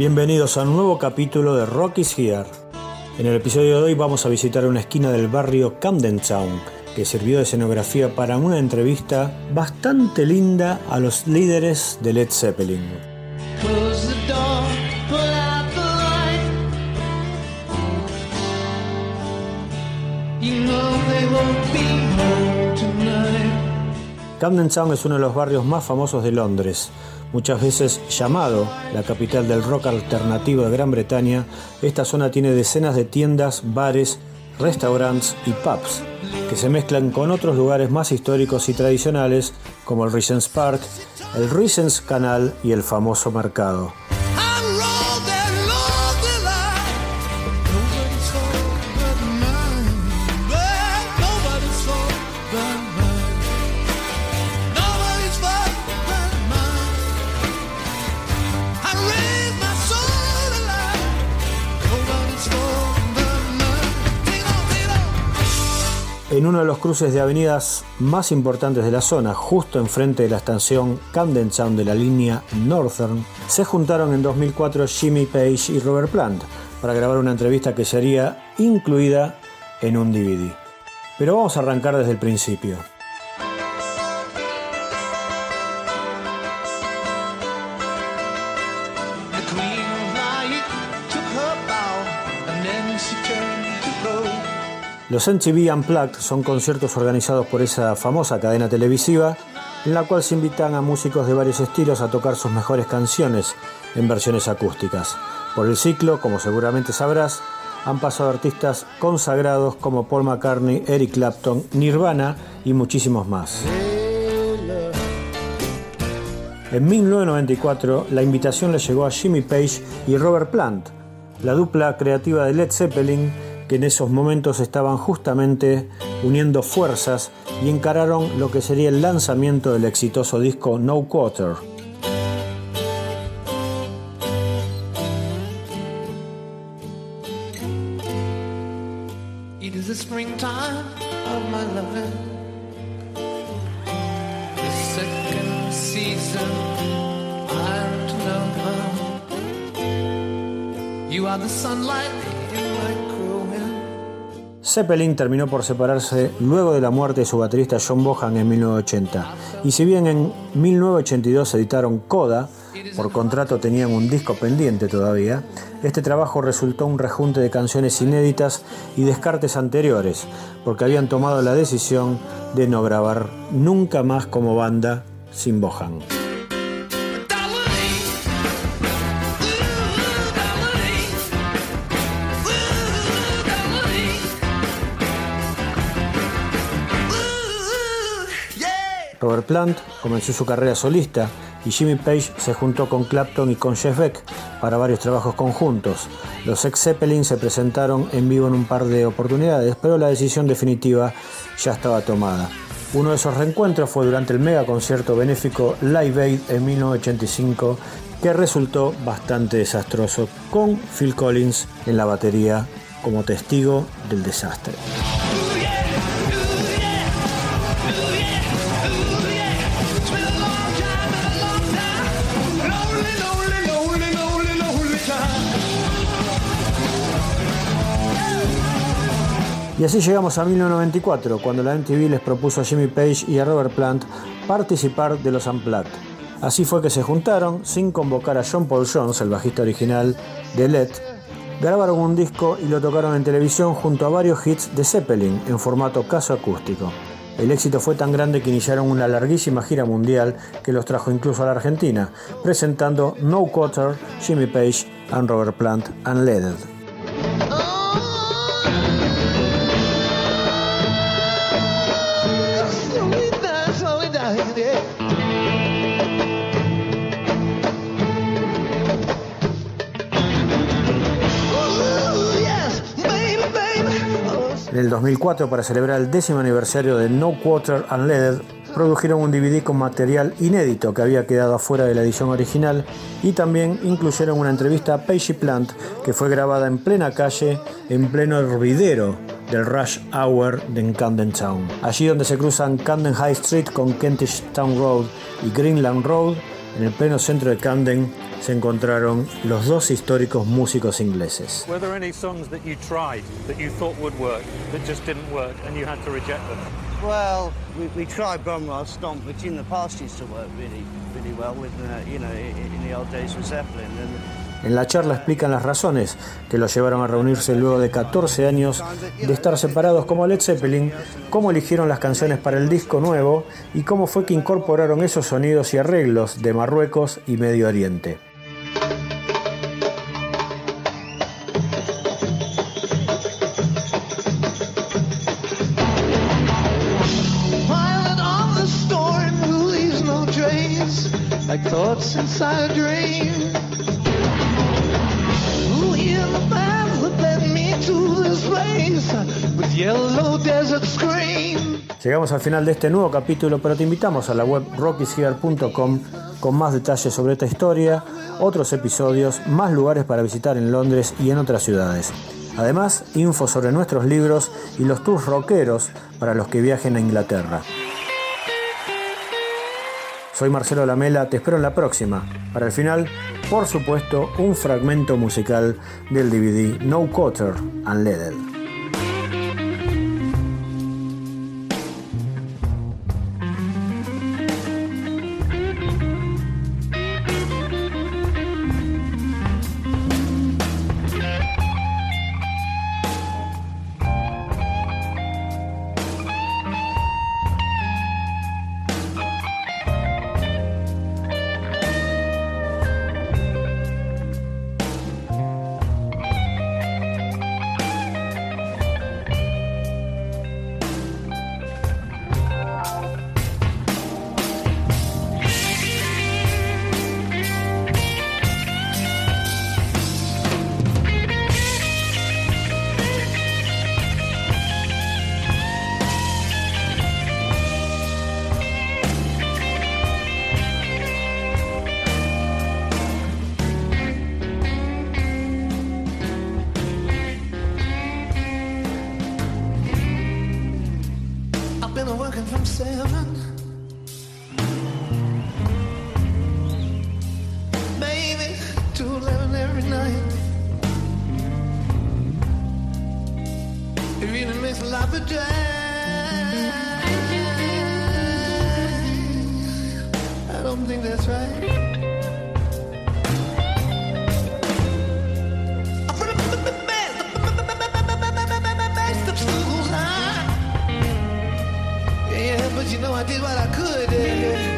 Bienvenidos a un nuevo capítulo de Rocky's Here. En el episodio de hoy vamos a visitar una esquina del barrio Camden Town que sirvió de escenografía para una entrevista bastante linda a los líderes de Led Zeppelin. Camden Town es uno de los barrios más famosos de Londres. Muchas veces llamado la capital del rock alternativo de Gran Bretaña, esta zona tiene decenas de tiendas, bares, restaurantes y pubs que se mezclan con otros lugares más históricos y tradicionales como el Regent's Park, el Regent's Canal y el famoso mercado. Uno de los cruces de avenidas más importantes de la zona, justo enfrente de la estación Camden Town de la línea Northern, se juntaron en 2004 Jimmy Page y Robert Plant para grabar una entrevista que sería incluida en un DVD. Pero vamos a arrancar desde el principio. Los MTV Unplugged son conciertos organizados por esa famosa cadena televisiva en la cual se invitan a músicos de varios estilos a tocar sus mejores canciones en versiones acústicas. Por el ciclo, como seguramente sabrás, han pasado artistas consagrados como Paul McCartney, Eric Clapton, Nirvana y muchísimos más. En 1994, la invitación le llegó a Jimmy Page y Robert Plant, la dupla creativa de Led Zeppelin, que en esos momentos estaban justamente uniendo fuerzas y encararon lo que sería el lanzamiento del exitoso disco No Quarter. You are the sunlight Zeppelin terminó por separarse luego de la muerte de su baterista John Bohan en 1980. Y si bien en 1982 editaron Coda, por contrato tenían un disco pendiente todavía, este trabajo resultó un rejunte de canciones inéditas y descartes anteriores, porque habían tomado la decisión de no grabar nunca más como banda sin Bohan. Robert Plant comenzó su carrera solista y Jimmy Page se juntó con Clapton y con Jeff Beck para varios trabajos conjuntos. Los ex Zeppelin se presentaron en vivo en un par de oportunidades, pero la decisión definitiva ya estaba tomada. Uno de esos reencuentros fue durante el mega concierto benéfico Live Aid en 1985, que resultó bastante desastroso, con Phil Collins en la batería como testigo del desastre. Y así llegamos a 1994, cuando la MTV les propuso a Jimmy Page y a Robert Plant participar de los Unplugged. Así fue que se juntaron, sin convocar a John Paul Jones, el bajista original de Led, grabaron un disco y lo tocaron en televisión junto a varios hits de Zeppelin en formato caso acústico. El éxito fue tan grande que iniciaron una larguísima gira mundial que los trajo incluso a la Argentina, presentando No Quarter, Jimmy Page and Robert Plant Unleaded. En el 2004, para celebrar el décimo aniversario de No Quarter Unleaded, produjeron un DVD con material inédito que había quedado afuera de la edición original y también incluyeron una entrevista a Pagey Plant que fue grabada en plena calle, en pleno hervidero del Rush Hour de Camden Town. Allí donde se cruzan Camden High Street con Kentish Town Road y Greenland Road, en el pleno centro de Camden, se encontraron los dos históricos músicos ingleses. Well, we, we tried Bromwell Stomp, which in the past used to work really, really well with, uh, you know, in the old days with Zeppelin. And en la charla explican las razones que los llevaron a reunirse luego de 14 años de estar separados como Led Zeppelin, cómo eligieron las canciones para el disco nuevo y cómo fue que incorporaron esos sonidos y arreglos de Marruecos y Medio Oriente. Llegamos al final de este nuevo capítulo, pero te invitamos a la web rockishere.com con más detalles sobre esta historia, otros episodios, más lugares para visitar en Londres y en otras ciudades. Además, info sobre nuestros libros y los tours rockeros para los que viajen a Inglaterra. Soy Marcelo Lamela, te espero en la próxima. Para el final, por supuesto, un fragmento musical del DVD No Quarter Unleaded. It really makes life a day. I don't think that's right. but you know I did what I could.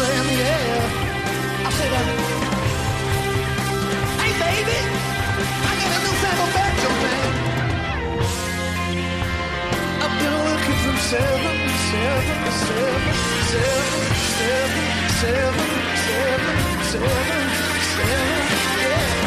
I hey, baby, I got a new man. I've been working from yeah. Yes, it Yes, yes. Yes. Yes.